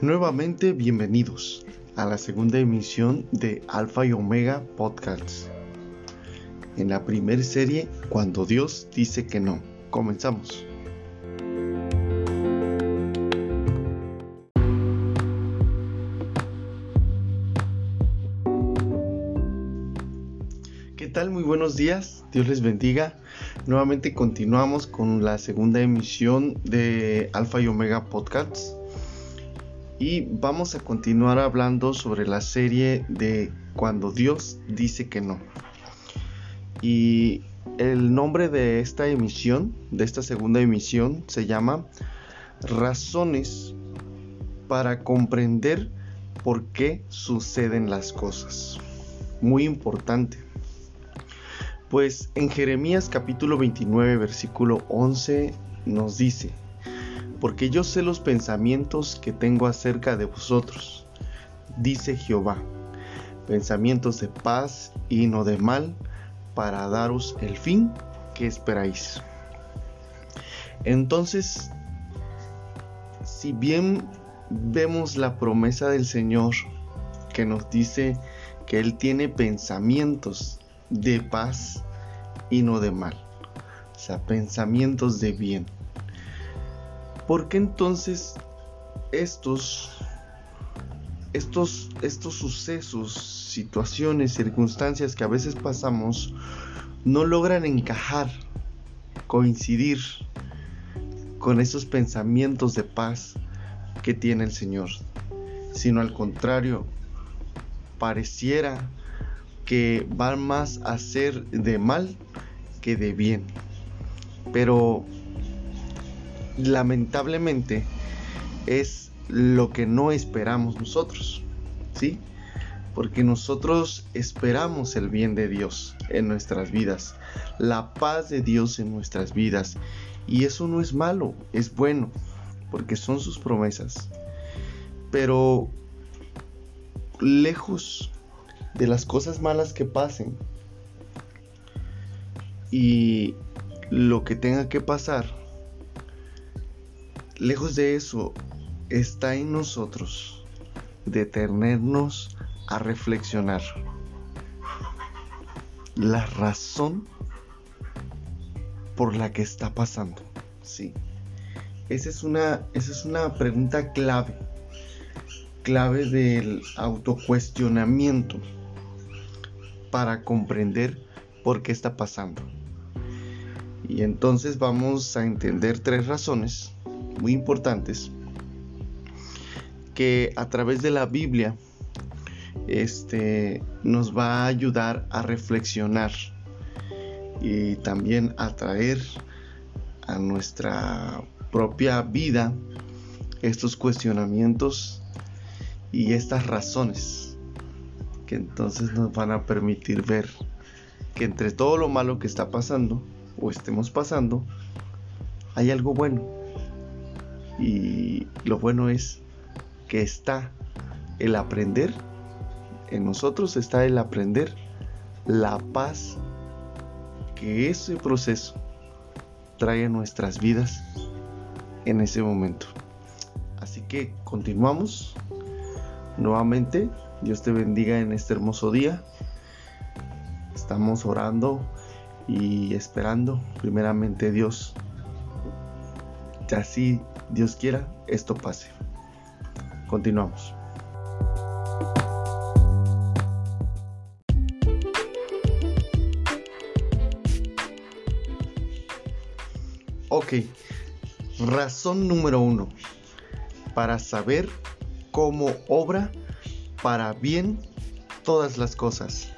Nuevamente bienvenidos a la segunda emisión de Alfa y Omega Podcasts. En la primera serie, Cuando Dios dice que no. Comenzamos. ¿Qué tal? Muy buenos días. Dios les bendiga. Nuevamente continuamos con la segunda emisión de Alfa y Omega Podcasts y vamos a continuar hablando sobre la serie de Cuando Dios dice que no. Y el nombre de esta emisión, de esta segunda emisión, se llama Razones para comprender por qué suceden las cosas. Muy importante. Pues en Jeremías capítulo 29 versículo 11 nos dice, porque yo sé los pensamientos que tengo acerca de vosotros, dice Jehová, pensamientos de paz y no de mal, para daros el fin que esperáis. Entonces, si bien vemos la promesa del Señor que nos dice que Él tiene pensamientos de paz y no de mal, o sea, pensamientos de bien ¿Por qué entonces estos, estos, estos sucesos, situaciones, circunstancias que a veces pasamos no logran encajar, coincidir con esos pensamientos de paz que tiene el Señor? Sino al contrario, pareciera que van más a ser de mal que de bien. Pero lamentablemente es lo que no esperamos nosotros, ¿sí? Porque nosotros esperamos el bien de Dios en nuestras vidas, la paz de Dios en nuestras vidas. Y eso no es malo, es bueno, porque son sus promesas. Pero lejos de las cosas malas que pasen y lo que tenga que pasar, Lejos de eso, está en nosotros detenernos a reflexionar. La razón por la que está pasando. Sí. Esa es una, esa es una pregunta clave. Clave del autocuestionamiento para comprender por qué está pasando. Y entonces vamos a entender tres razones muy importantes que a través de la Biblia este, nos va a ayudar a reflexionar y también a traer a nuestra propia vida estos cuestionamientos y estas razones que entonces nos van a permitir ver que entre todo lo malo que está pasando o estemos pasando hay algo bueno y lo bueno es que está el aprender, en nosotros está el aprender la paz que ese proceso trae a nuestras vidas en ese momento. Así que continuamos nuevamente. Dios te bendiga en este hermoso día. Estamos orando y esperando primeramente Dios. Que así Dios quiera, esto pase. Continuamos. Ok, razón número uno. Para saber cómo obra para bien todas las cosas.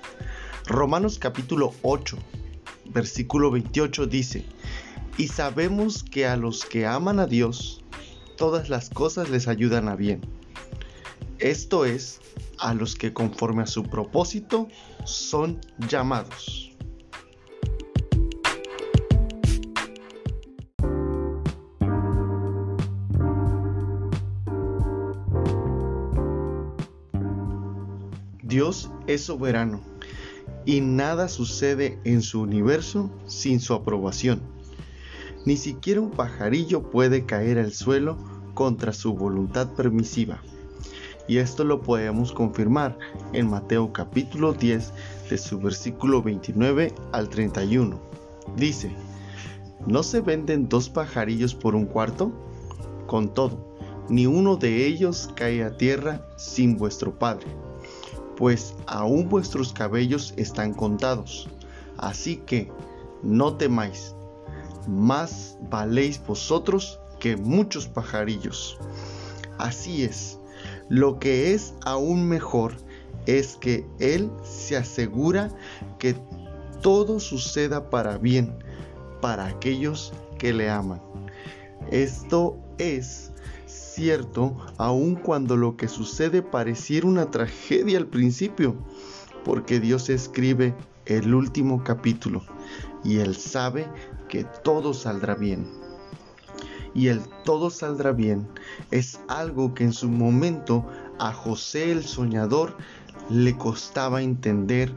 Romanos capítulo 8, versículo 28 dice, y sabemos que a los que aman a Dios, todas las cosas les ayudan a bien. Esto es, a los que conforme a su propósito son llamados. Dios es soberano y nada sucede en su universo sin su aprobación. Ni siquiera un pajarillo puede caer al suelo contra su voluntad permisiva. Y esto lo podemos confirmar en Mateo capítulo 10 de su versículo 29 al 31. Dice, ¿no se venden dos pajarillos por un cuarto? Con todo, ni uno de ellos cae a tierra sin vuestro Padre, pues aún vuestros cabellos están contados. Así que, no temáis, más valéis vosotros que muchos pajarillos. Así es, lo que es aún mejor es que Él se asegura que todo suceda para bien para aquellos que le aman. Esto es cierto aun cuando lo que sucede pareciera una tragedia al principio, porque Dios escribe el último capítulo y Él sabe que todo saldrá bien. Y el todo saldrá bien es algo que en su momento a José el soñador le costaba entender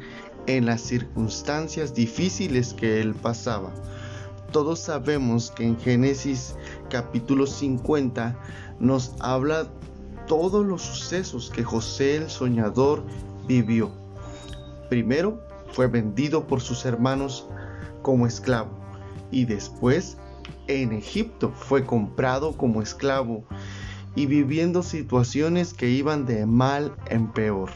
en las circunstancias difíciles que él pasaba. Todos sabemos que en Génesis capítulo 50 nos habla todos los sucesos que José el soñador vivió. Primero fue vendido por sus hermanos como esclavo y después en Egipto fue comprado como esclavo y viviendo situaciones que iban de mal en peor.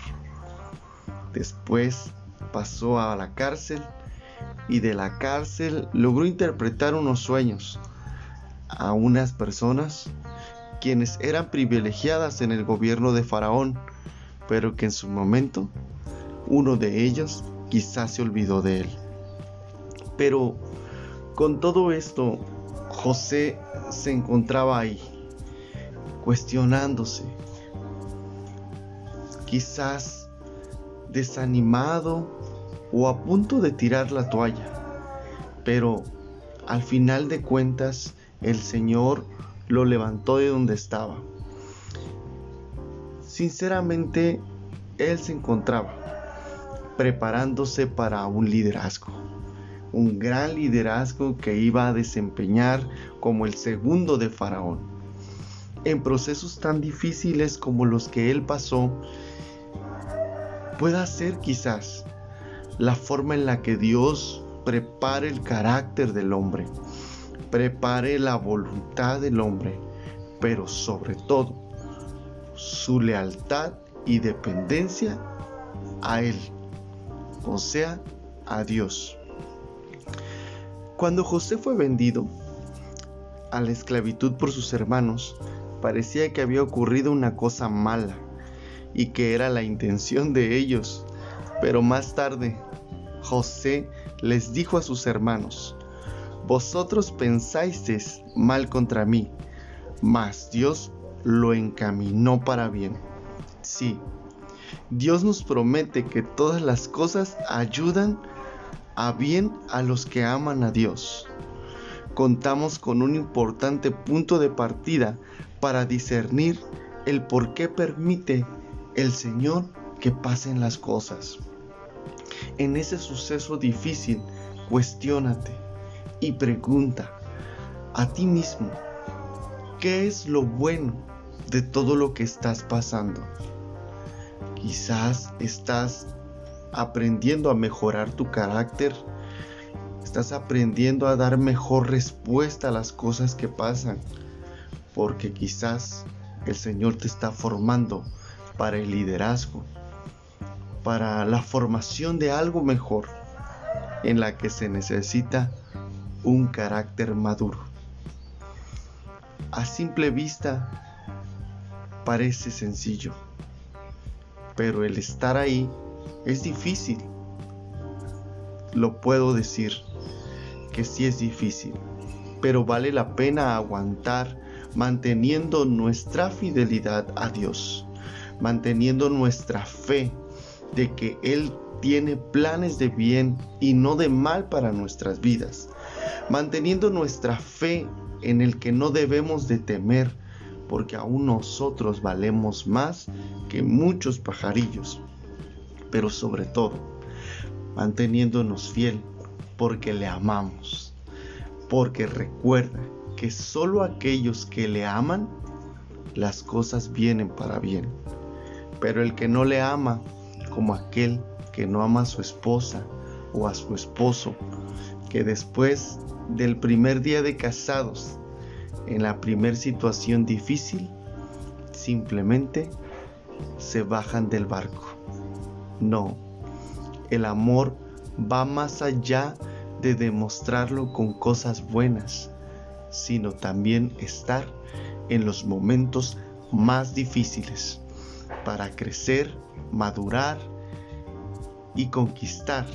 Después pasó a la cárcel y de la cárcel logró interpretar unos sueños a unas personas quienes eran privilegiadas en el gobierno de Faraón, pero que en su momento uno de ellos quizás se olvidó de él. Pero con todo esto, José se encontraba ahí, cuestionándose, quizás desanimado o a punto de tirar la toalla. Pero al final de cuentas el Señor lo levantó de donde estaba. Sinceramente, Él se encontraba preparándose para un liderazgo. Un gran liderazgo que iba a desempeñar como el segundo de Faraón. En procesos tan difíciles como los que él pasó, pueda ser quizás la forma en la que Dios prepare el carácter del hombre, prepare la voluntad del hombre, pero sobre todo su lealtad y dependencia a Él, o sea, a Dios. Cuando José fue vendido a la esclavitud por sus hermanos, parecía que había ocurrido una cosa mala y que era la intención de ellos. Pero más tarde, José les dijo a sus hermanos, Vosotros pensáis mal contra mí, mas Dios lo encaminó para bien. Sí, Dios nos promete que todas las cosas ayudan a bien a los que aman a Dios. Contamos con un importante punto de partida para discernir el por qué permite el Señor que pasen las cosas. En ese suceso difícil, cuestiónate y pregunta a ti mismo, ¿qué es lo bueno de todo lo que estás pasando? Quizás estás aprendiendo a mejorar tu carácter, estás aprendiendo a dar mejor respuesta a las cosas que pasan, porque quizás el Señor te está formando para el liderazgo, para la formación de algo mejor, en la que se necesita un carácter maduro. A simple vista parece sencillo, pero el estar ahí es difícil. Lo puedo decir que sí es difícil, pero vale la pena aguantar manteniendo nuestra fidelidad a Dios manteniendo nuestra fe de que Él tiene planes de bien y no de mal para nuestras vidas, manteniendo nuestra fe en el que no debemos de temer, porque aún nosotros valemos más que muchos pajarillos, pero sobre todo, manteniéndonos fiel porque le amamos, porque recuerda que solo aquellos que le aman las cosas vienen para bien. Pero el que no le ama, como aquel que no ama a su esposa o a su esposo, que después del primer día de casados, en la primer situación difícil, simplemente se bajan del barco. No, el amor va más allá de demostrarlo con cosas buenas, sino también estar en los momentos más difíciles para crecer, madurar y conquistar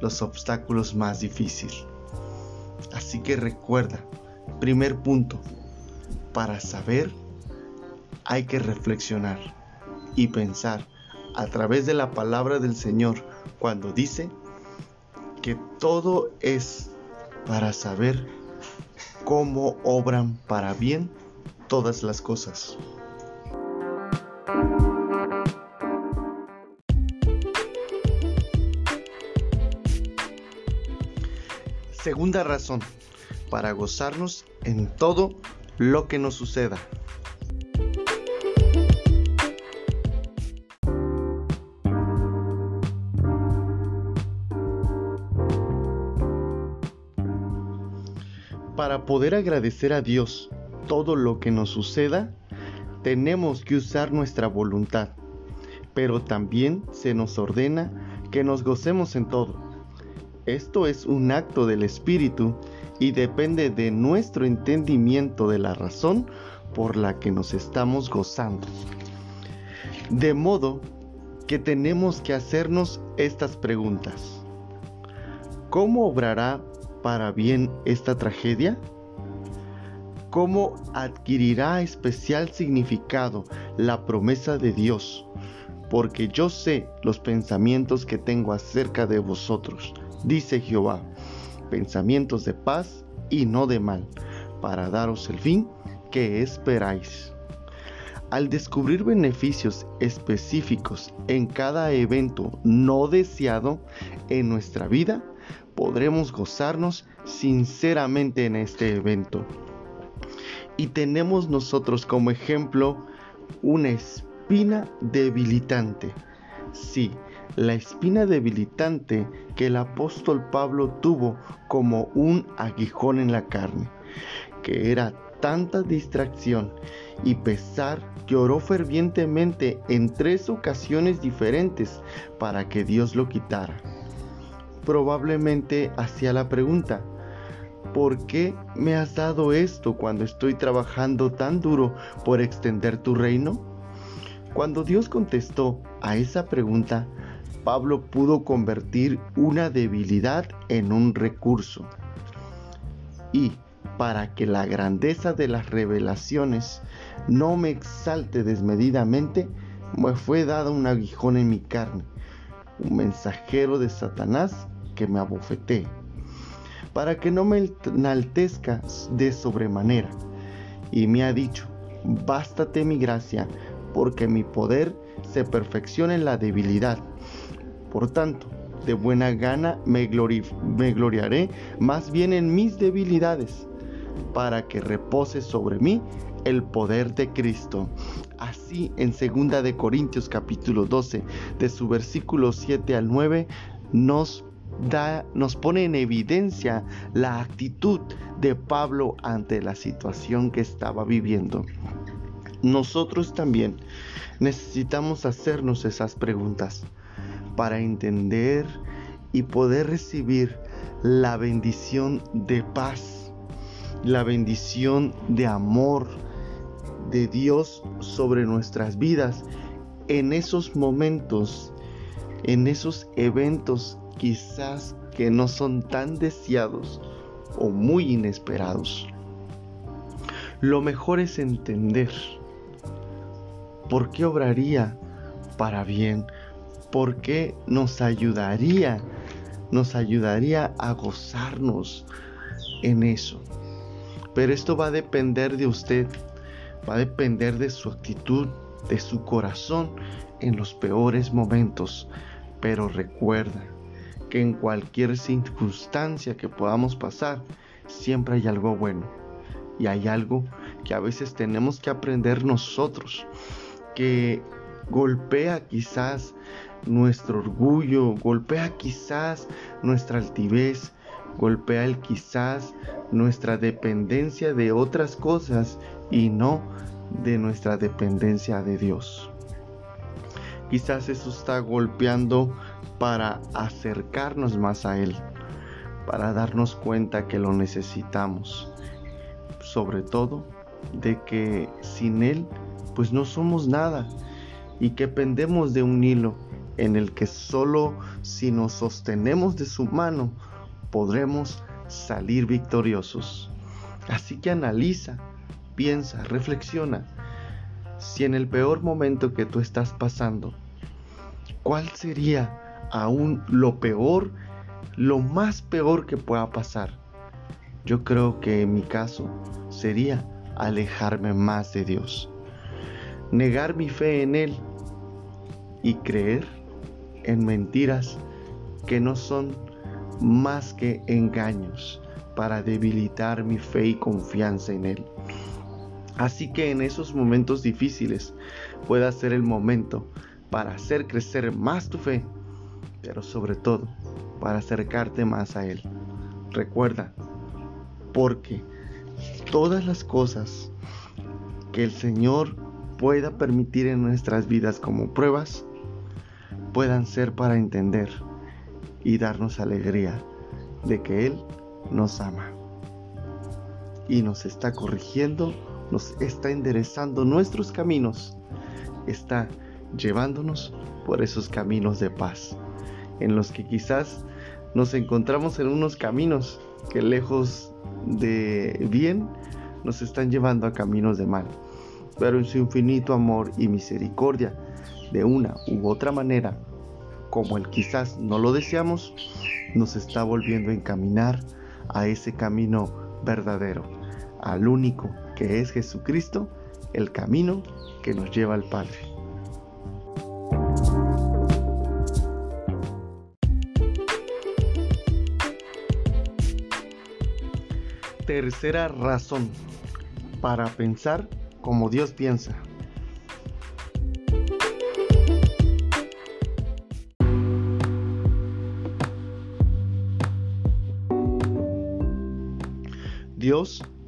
los obstáculos más difíciles. Así que recuerda, primer punto, para saber hay que reflexionar y pensar a través de la palabra del Señor cuando dice que todo es para saber cómo obran para bien todas las cosas. Segunda razón, para gozarnos en todo lo que nos suceda. Para poder agradecer a Dios todo lo que nos suceda, tenemos que usar nuestra voluntad, pero también se nos ordena que nos gocemos en todo. Esto es un acto del Espíritu y depende de nuestro entendimiento de la razón por la que nos estamos gozando. De modo que tenemos que hacernos estas preguntas. ¿Cómo obrará para bien esta tragedia? ¿Cómo adquirirá especial significado la promesa de Dios? Porque yo sé los pensamientos que tengo acerca de vosotros, dice Jehová, pensamientos de paz y no de mal, para daros el fin que esperáis. Al descubrir beneficios específicos en cada evento no deseado en nuestra vida, podremos gozarnos sinceramente en este evento. Y tenemos nosotros como ejemplo una espina debilitante. Sí, la espina debilitante que el apóstol Pablo tuvo como un aguijón en la carne, que era tanta distracción y pesar que oró fervientemente en tres ocasiones diferentes para que Dios lo quitara probablemente hacía la pregunta, ¿por qué me has dado esto cuando estoy trabajando tan duro por extender tu reino? Cuando Dios contestó a esa pregunta, Pablo pudo convertir una debilidad en un recurso. Y para que la grandeza de las revelaciones no me exalte desmedidamente, me fue dado un aguijón en mi carne un mensajero de Satanás que me abofetee, para que no me enaltezca de sobremanera. Y me ha dicho, bástate mi gracia, porque mi poder se perfecciona en la debilidad. Por tanto, de buena gana me, me gloriaré más bien en mis debilidades, para que repose sobre mí el poder de Cristo. Así en 2 de Corintios capítulo 12, de su versículo 7 al 9, nos da nos pone en evidencia la actitud de Pablo ante la situación que estaba viviendo. Nosotros también necesitamos hacernos esas preguntas para entender y poder recibir la bendición de paz, la bendición de amor, de Dios sobre nuestras vidas en esos momentos, en esos eventos quizás que no son tan deseados o muy inesperados. Lo mejor es entender por qué obraría para bien, por qué nos ayudaría, nos ayudaría a gozarnos en eso. Pero esto va a depender de usted va a depender de su actitud, de su corazón en los peores momentos. Pero recuerda que en cualquier circunstancia que podamos pasar, siempre hay algo bueno y hay algo que a veces tenemos que aprender nosotros, que golpea quizás nuestro orgullo, golpea quizás nuestra altivez, golpea el quizás nuestra dependencia de otras cosas y no de nuestra dependencia de Dios. Quizás eso está golpeando para acercarnos más a Él, para darnos cuenta que lo necesitamos, sobre todo de que sin Él pues no somos nada y que pendemos de un hilo en el que solo si nos sostenemos de su mano podremos salir victoriosos. Así que analiza, piensa, reflexiona. Si en el peor momento que tú estás pasando, ¿cuál sería aún lo peor, lo más peor que pueda pasar? Yo creo que en mi caso sería alejarme más de Dios, negar mi fe en Él y creer en mentiras que no son más que engaños para debilitar mi fe y confianza en Él. Así que en esos momentos difíciles pueda ser el momento para hacer crecer más tu fe, pero sobre todo para acercarte más a Él. Recuerda, porque todas las cosas que el Señor pueda permitir en nuestras vidas como pruebas, puedan ser para entender y darnos alegría de que Él nos ama y nos está corrigiendo, nos está enderezando nuestros caminos, está llevándonos por esos caminos de paz, en los que quizás nos encontramos en unos caminos que lejos de bien nos están llevando a caminos de mal, pero en su infinito amor y misericordia, de una u otra manera, como el quizás no lo deseamos, nos está volviendo a encaminar a ese camino verdadero, al único que es Jesucristo, el camino que nos lleva al Padre. Tercera razón para pensar como Dios piensa.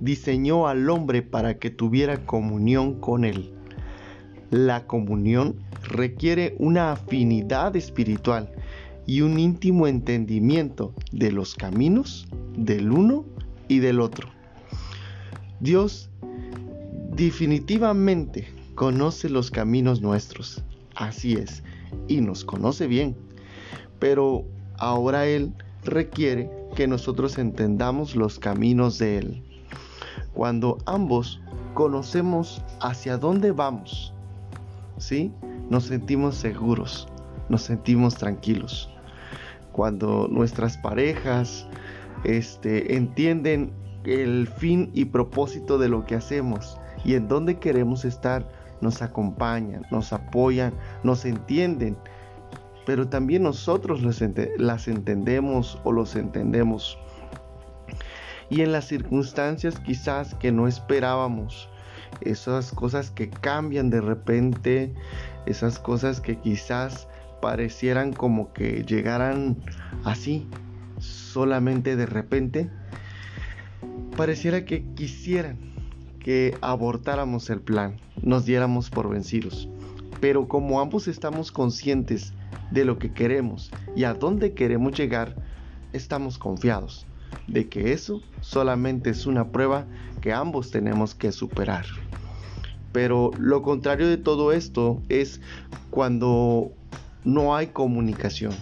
Diseñó al hombre para que tuviera comunión con Él. La comunión requiere una afinidad espiritual y un íntimo entendimiento de los caminos del uno y del otro. Dios definitivamente conoce los caminos nuestros, así es, y nos conoce bien, pero ahora Él requiere que nosotros entendamos los caminos de Él. Cuando ambos conocemos hacia dónde vamos, ¿sí? Nos sentimos seguros, nos sentimos tranquilos. Cuando nuestras parejas este, entienden el fin y propósito de lo que hacemos y en dónde queremos estar, nos acompañan, nos apoyan, nos entienden pero también nosotros las entendemos o los entendemos. Y en las circunstancias quizás que no esperábamos, esas cosas que cambian de repente, esas cosas que quizás parecieran como que llegaran así, solamente de repente, pareciera que quisieran que abortáramos el plan, nos diéramos por vencidos. Pero como ambos estamos conscientes de lo que queremos y a dónde queremos llegar, estamos confiados de que eso solamente es una prueba que ambos tenemos que superar. Pero lo contrario de todo esto es cuando no hay comunicación,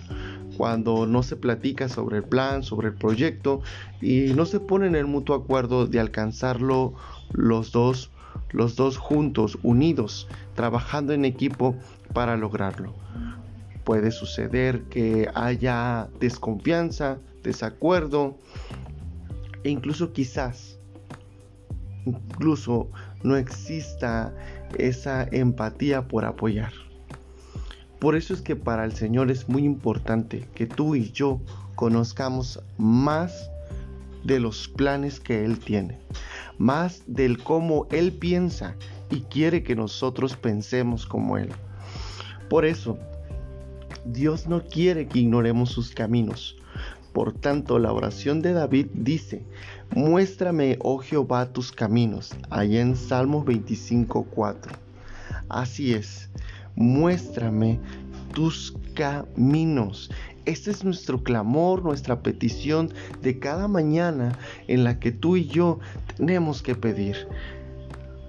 cuando no se platica sobre el plan, sobre el proyecto y no se pone en el mutuo acuerdo de alcanzarlo los dos, los dos juntos, unidos, trabajando en equipo para lograrlo puede suceder que haya desconfianza, desacuerdo e incluso quizás, incluso no exista esa empatía por apoyar. Por eso es que para el Señor es muy importante que tú y yo conozcamos más de los planes que Él tiene, más del cómo Él piensa y quiere que nosotros pensemos como Él. Por eso, Dios no quiere que ignoremos sus caminos. Por tanto, la oración de David dice, muéstrame, oh Jehová, tus caminos, allá en Salmos 25.4. Así es, muéstrame tus caminos. Este es nuestro clamor, nuestra petición de cada mañana en la que tú y yo tenemos que pedir.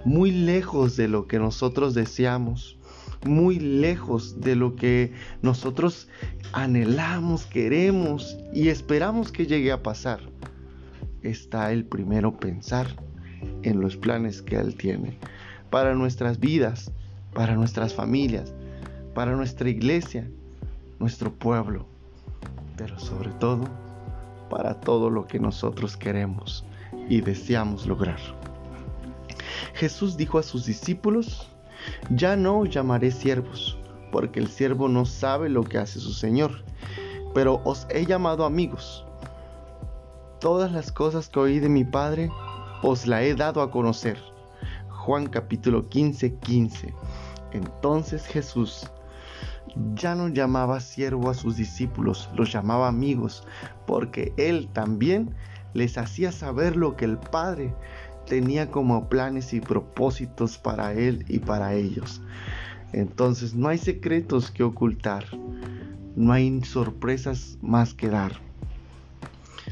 Muy lejos de lo que nosotros deseamos, muy lejos de lo que nosotros anhelamos, queremos y esperamos que llegue a pasar, está el primero pensar en los planes que Él tiene para nuestras vidas, para nuestras familias, para nuestra iglesia, nuestro pueblo, pero sobre todo para todo lo que nosotros queremos y deseamos lograr. Jesús dijo a sus discípulos, ya no llamaré siervos, porque el siervo no sabe lo que hace su Señor, pero os he llamado amigos. Todas las cosas que oí de mi Padre os la he dado a conocer. Juan capítulo 15, 15. Entonces Jesús ya no llamaba siervo a sus discípulos, los llamaba amigos, porque él también les hacía saber lo que el Padre tenía como planes y propósitos para él y para ellos. Entonces no hay secretos que ocultar, no hay sorpresas más que dar.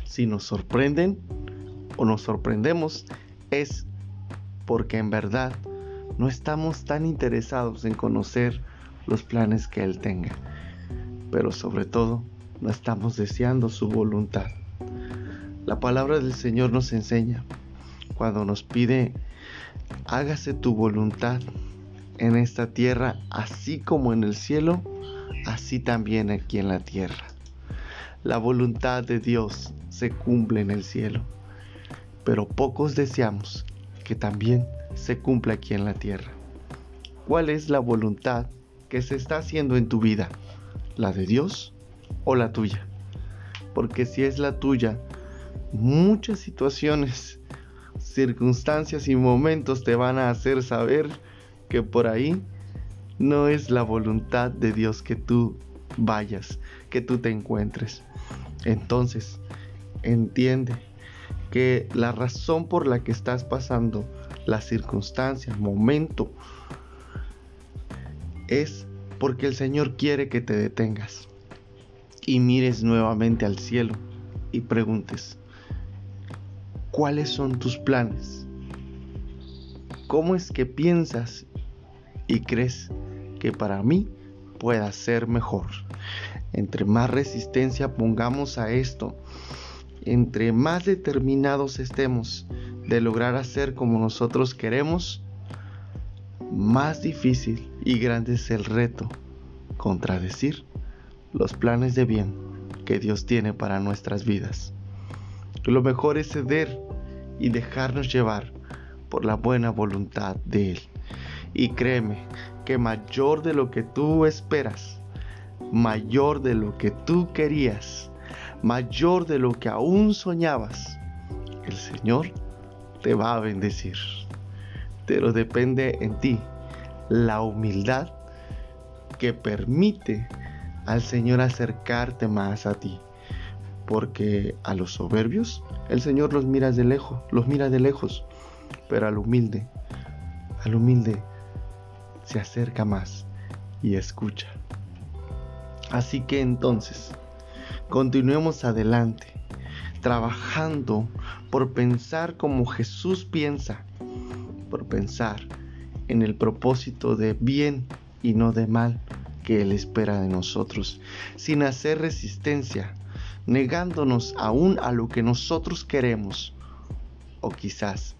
Si nos sorprenden o nos sorprendemos es porque en verdad no estamos tan interesados en conocer los planes que Él tenga, pero sobre todo no estamos deseando su voluntad. La palabra del Señor nos enseña cuando nos pide, hágase tu voluntad en esta tierra, así como en el cielo, así también aquí en la tierra. La voluntad de Dios se cumple en el cielo, pero pocos deseamos que también se cumpla aquí en la tierra. ¿Cuál es la voluntad que se está haciendo en tu vida? ¿La de Dios o la tuya? Porque si es la tuya, muchas situaciones circunstancias y momentos te van a hacer saber que por ahí no es la voluntad de Dios que tú vayas, que tú te encuentres. Entonces, entiende que la razón por la que estás pasando las circunstancias, momento, es porque el Señor quiere que te detengas y mires nuevamente al cielo y preguntes, ¿Cuáles son tus planes? ¿Cómo es que piensas y crees que para mí pueda ser mejor? Entre más resistencia pongamos a esto, entre más determinados estemos de lograr hacer como nosotros queremos, más difícil y grande es el reto contradecir los planes de bien que Dios tiene para nuestras vidas. Lo mejor es ceder y dejarnos llevar por la buena voluntad de Él. Y créeme que mayor de lo que tú esperas, mayor de lo que tú querías, mayor de lo que aún soñabas, el Señor te va a bendecir. Pero depende en ti la humildad que permite al Señor acercarte más a ti porque a los soberbios el Señor los mira de lejos, los mira de lejos, pero al humilde, al humilde se acerca más y escucha. Así que entonces, continuemos adelante, trabajando por pensar como Jesús piensa, por pensar en el propósito de bien y no de mal que Él espera de nosotros, sin hacer resistencia negándonos aún a lo que nosotros queremos o quizás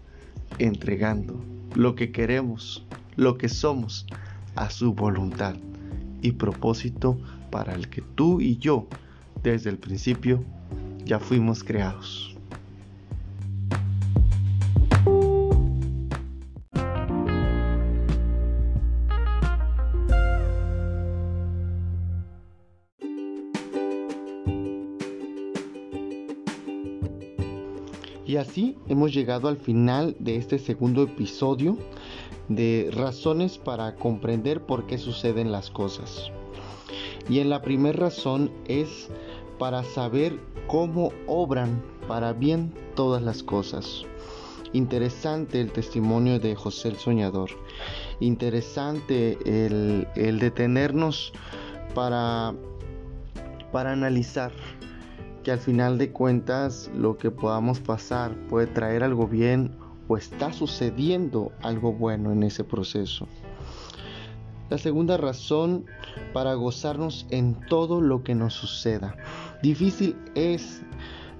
entregando lo que queremos, lo que somos a su voluntad y propósito para el que tú y yo desde el principio ya fuimos creados. Y así hemos llegado al final de este segundo episodio de razones para comprender por qué suceden las cosas. Y en la primera razón es para saber cómo obran para bien todas las cosas. Interesante el testimonio de José el Soñador. Interesante el, el detenernos para, para analizar que al final de cuentas lo que podamos pasar puede traer algo bien o está sucediendo algo bueno en ese proceso. La segunda razón para gozarnos en todo lo que nos suceda. Difícil es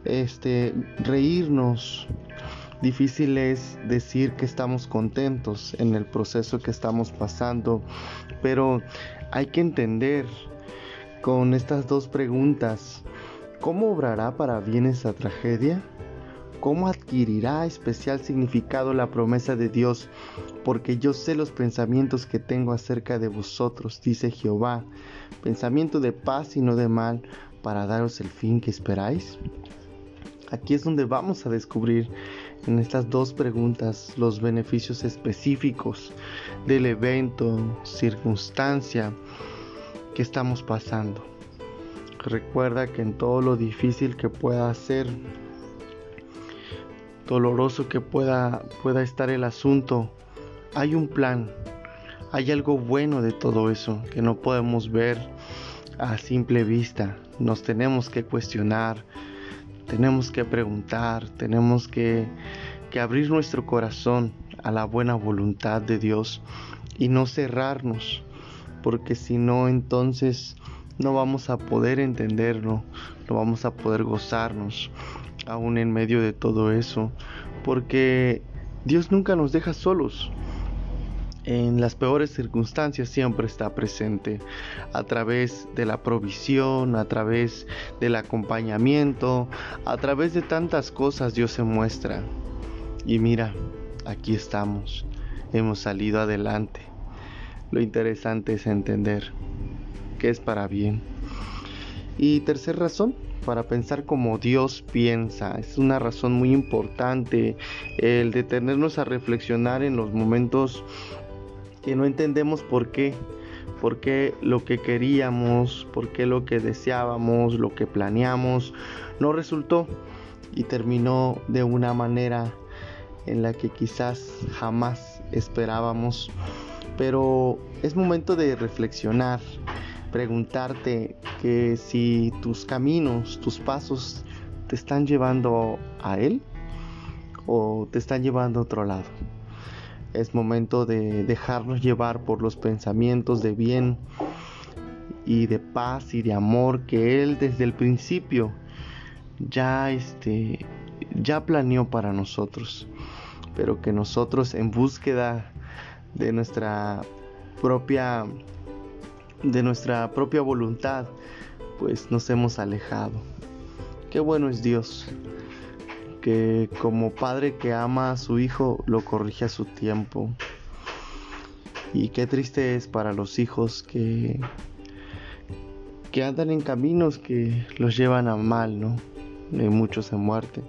este reírnos. Difícil es decir que estamos contentos en el proceso que estamos pasando, pero hay que entender con estas dos preguntas ¿Cómo obrará para bien esa tragedia? ¿Cómo adquirirá especial significado la promesa de Dios? Porque yo sé los pensamientos que tengo acerca de vosotros, dice Jehová, pensamiento de paz y no de mal, para daros el fin que esperáis. Aquí es donde vamos a descubrir en estas dos preguntas los beneficios específicos del evento, circunstancia que estamos pasando. Recuerda que en todo lo difícil que pueda ser, doloroso que pueda, pueda estar el asunto, hay un plan, hay algo bueno de todo eso que no podemos ver a simple vista. Nos tenemos que cuestionar, tenemos que preguntar, tenemos que, que abrir nuestro corazón a la buena voluntad de Dios y no cerrarnos, porque si no entonces no vamos a poder entenderlo, no vamos a poder gozarnos aún en medio de todo eso, porque Dios nunca nos deja solos. En las peores circunstancias siempre está presente a través de la provisión, a través del acompañamiento, a través de tantas cosas Dios se muestra. Y mira, aquí estamos, hemos salido adelante. Lo interesante es entender que es para bien. Y tercera razón, para pensar como Dios piensa. Es una razón muy importante el detenernos a reflexionar en los momentos que no entendemos por qué. Por qué lo que queríamos, por qué lo que deseábamos, lo que planeamos, no resultó y terminó de una manera en la que quizás jamás esperábamos. Pero es momento de reflexionar preguntarte que si tus caminos, tus pasos te están llevando a Él o te están llevando a otro lado. Es momento de dejarnos llevar por los pensamientos de bien y de paz y de amor que Él desde el principio ya este ya planeó para nosotros, pero que nosotros en búsqueda de nuestra propia de nuestra propia voluntad, pues nos hemos alejado. Qué bueno es Dios, que como padre que ama a su hijo, lo corrige a su tiempo. Y qué triste es para los hijos que, que andan en caminos que los llevan a mal, ¿no? De muchos en muerte.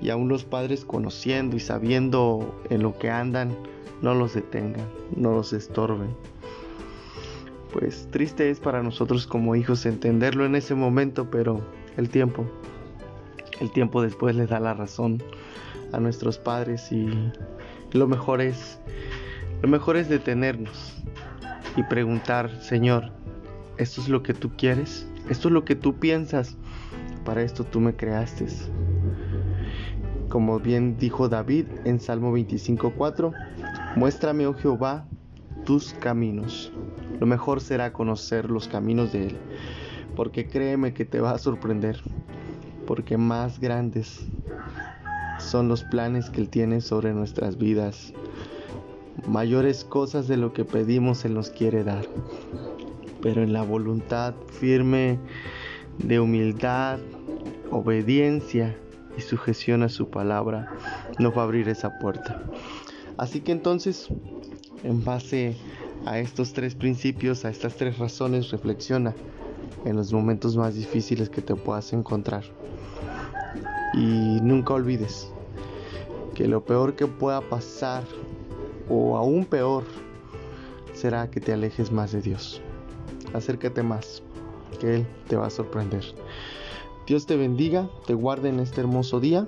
Y aún los padres conociendo y sabiendo en lo que andan, no los detengan, no los estorben pues triste es para nosotros como hijos entenderlo en ese momento, pero el tiempo, el tiempo después les da la razón a nuestros padres y lo mejor es, lo mejor es detenernos y preguntar, Señor, ¿esto es lo que tú quieres? ¿Esto es lo que tú piensas? Para esto tú me creaste. Como bien dijo David en Salmo 25:4, muéstrame, oh Jehová, tus caminos lo mejor será conocer los caminos de Él, porque créeme que te va a sorprender, porque más grandes son los planes que Él tiene sobre nuestras vidas. Mayores cosas de lo que pedimos Él nos quiere dar, pero en la voluntad firme de humildad, obediencia y sujeción a su palabra, nos va a abrir esa puerta. Así que entonces, en base a estos tres principios, a estas tres razones, reflexiona en los momentos más difíciles que te puedas encontrar. Y nunca olvides que lo peor que pueda pasar, o aún peor, será que te alejes más de Dios. Acércate más, que Él te va a sorprender. Dios te bendiga, te guarde en este hermoso día.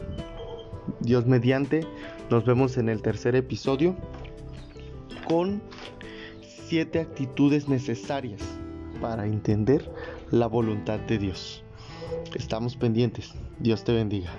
Dios mediante, nos vemos en el tercer episodio con siete actitudes necesarias para entender la voluntad de Dios. Estamos pendientes. Dios te bendiga.